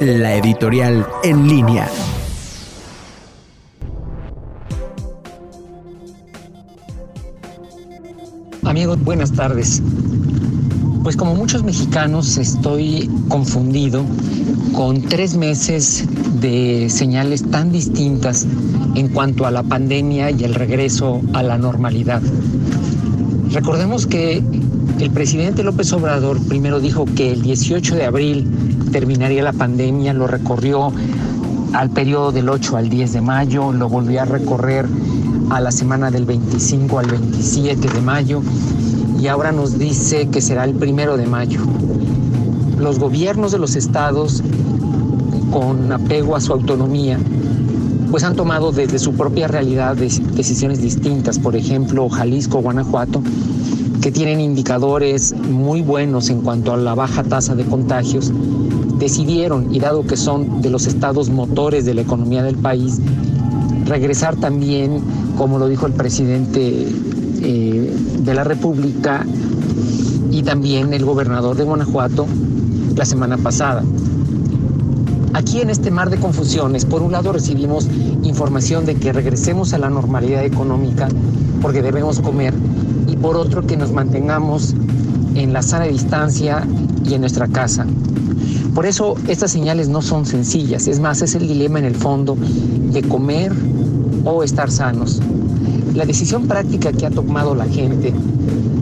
la editorial en línea. Amigos, buenas tardes. Pues como muchos mexicanos estoy confundido con tres meses de señales tan distintas en cuanto a la pandemia y el regreso a la normalidad. Recordemos que el presidente López Obrador primero dijo que el 18 de abril terminaría la pandemia, lo recorrió al periodo del 8 al 10 de mayo, lo volvió a recorrer a la semana del 25 al 27 de mayo y ahora nos dice que será el primero de mayo. Los gobiernos de los estados, con apego a su autonomía, pues han tomado desde su propia realidad decisiones distintas. Por ejemplo, Jalisco, Guanajuato, que tienen indicadores muy buenos en cuanto a la baja tasa de contagios, decidieron, y dado que son de los estados motores de la economía del país, regresar también, como lo dijo el presidente eh, de la República y también el gobernador de Guanajuato la semana pasada. Aquí en este mar de confusiones, por un lado recibimos información de que regresemos a la normalidad económica porque debemos comer y por otro que nos mantengamos en la sana distancia y en nuestra casa. Por eso estas señales no son sencillas, es más, es el dilema en el fondo de comer o estar sanos. La decisión práctica que ha tomado la gente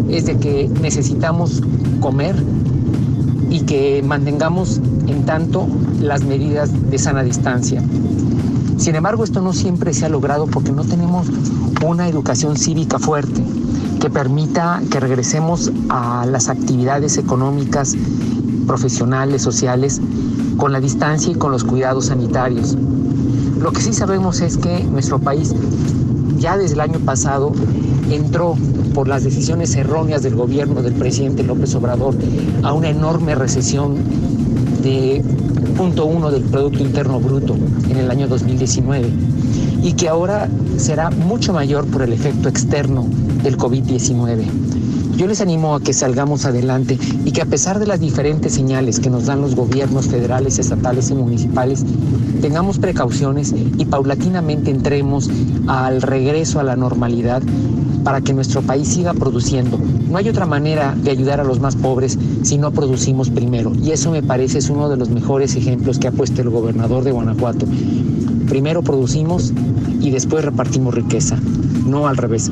es de que necesitamos comer que mantengamos en tanto las medidas de sana distancia. Sin embargo, esto no siempre se ha logrado porque no tenemos una educación cívica fuerte que permita que regresemos a las actividades económicas, profesionales, sociales, con la distancia y con los cuidados sanitarios. Lo que sí sabemos es que nuestro país ya desde el año pasado entró por las decisiones erróneas del gobierno del presidente López Obrador a una enorme recesión de punto uno del Producto Interno Bruto en el año 2019 y que ahora será mucho mayor por el efecto externo del COVID-19. Yo les animo a que salgamos adelante y que a pesar de las diferentes señales que nos dan los gobiernos federales, estatales y municipales, tengamos precauciones y paulatinamente entremos al regreso a la normalidad para que nuestro país siga produciendo. No hay otra manera de ayudar a los más pobres si no producimos primero. Y eso me parece es uno de los mejores ejemplos que ha puesto el gobernador de Guanajuato. Primero producimos y después repartimos riqueza, no al revés.